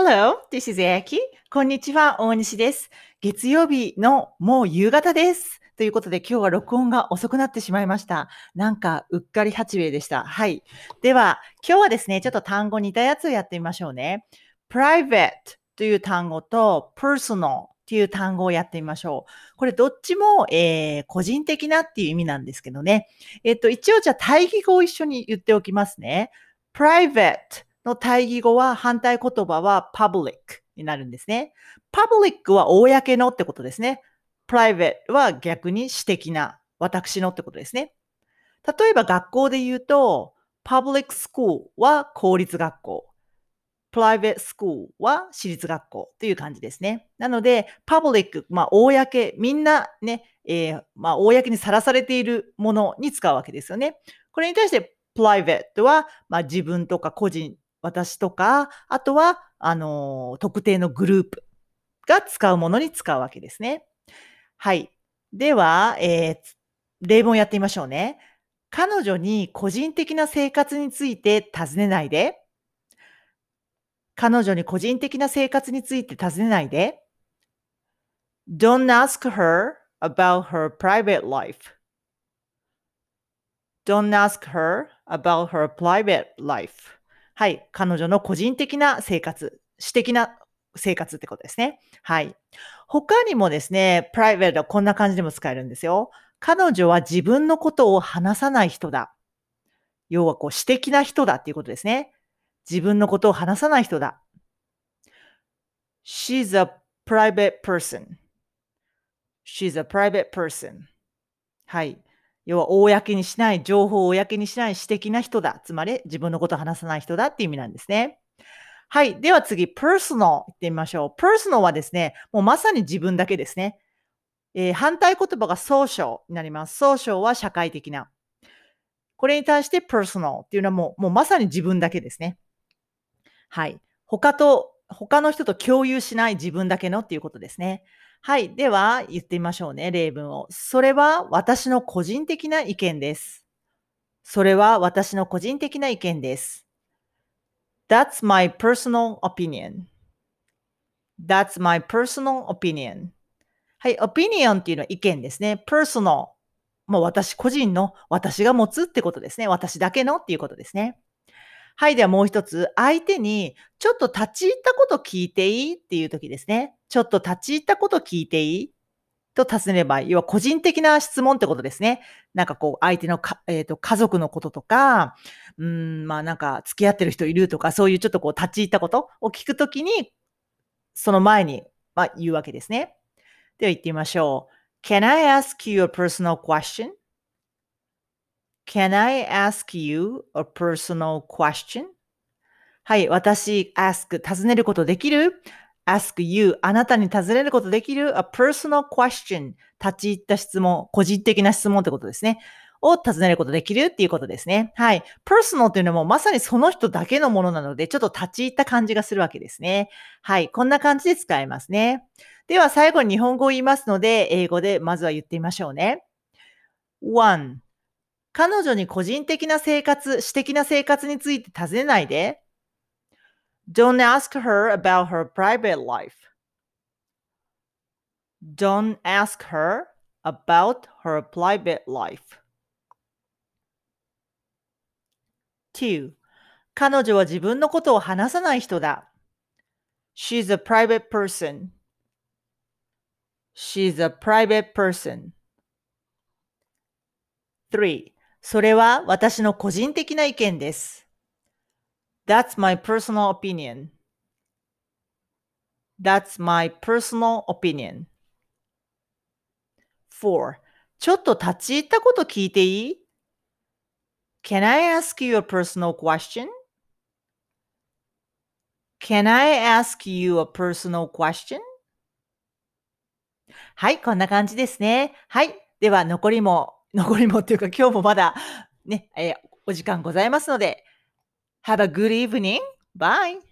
Hello, this is Eki. こんにちは、大西です。月曜日のもう夕方です。ということで今日は録音が遅くなってしまいました。なんかうっかり八兵衛でした。はい。では、今日はですね、ちょっと単語似たやつをやってみましょうね。private という単語と personal という単語をやってみましょう。これどっちも、えー個人的なっていう意味なんですけどね。えっと、一応じゃあ対義語を一緒に言っておきますね。private の対義語は反対言葉は public になるんですね。public は公のってことですね。private は逆に私的な、私のってことですね。例えば学校で言うと、public school は公立学校。private school は私立学校という感じですね。なので、public、まあ、公、みんなね、えーまあ、公にさらされているものに使うわけですよね。これに対して、private は、まあ、自分とか個人、私とか、あとは、あの特定のグループが使うものに使うわけですね。はい。では、えー例文やってみましょうね。彼女に個人的な生活について尋ねないで。彼女に個人的な生活について尋ねないで。Don't ask her about her private life. Don't ask her about her private life. はい。彼女の個人的な生活、私的な生活ってことですね。はい。他にもですね、private はこんな感じでも使えるんですよ。彼女は自分のことを話さない人だ。要はこう私的な人だっていうことですね。自分のことを話さない人だ。She's a private person. She's a private person. はい。要は、公にしない、情報を公にしない、私的な人だ。つまり、自分のことを話さない人だっていう意味なんですね。はい。では次、personal 行ってみましょう。personal はですね、もうまさに自分だけですね。えー反対言葉が social になります。social は社会的な。これに対して personal っていうのはもうもうまさに自分だけですね。はい。他と、他の人と共有しない自分だけのっていうことですね。はい。では、言ってみましょうね。例文を。それは私の個人的な意見です。それは私の個人的な意見です。That's my personal opinion. That's my personal opinion. はい。opinion っていうのは意見ですね。personal。もう私個人の私が持つってことですね。私だけのっていうことですね。はい。ではもう一つ。相手にちょっと立ち入ったこと聞いていいっていう時ですね。ちょっと立ち入ったこと聞いていい？と尋ねれば、要は個人的な質問ってことですね。なんかこう、相手のか、えーと家族のこととか、うん、まあなんか付き合ってる人いるとか、そういうちょっとこう立ち入ったことを聞くときに、その前に、まあ、言うわけですね。では言ってみましょう。Can I ask you a personal question? Can I ask you a personal question? はい、私、ask、尋ねることできる ?ask you、あなたに尋ねることできる ?a personal question、立ち入った質問、個人的な質問ってことですね。を尋ねることできるっていうことですね。はい。personal というのもまさにその人だけのものなので、ちょっと立ち入った感じがするわけですね。はい。こんな感じで使えますね。では最後に日本語を言いますので、英語でまずは言ってみましょうね。1彼女に個人的な生活、私的な生活について尋ねないで。Don't ask her about her private life. Don't ask her about her private life. 2. 彼女は自分のことを話さない人だ。She's a private person. She's a private person. 3. それは私の個人的な意見です。That's my personal opinion. That's my personal opinion. 4. ちょっと立ち入ったこと聞いていい Can I ask you a personal question? Can I ask you a personal question? はい、こんな感じですね。はい。では、残りも、残りもっていうか、今日もまだ、ね、えーお時間ございますので、Have a good evening. Bye.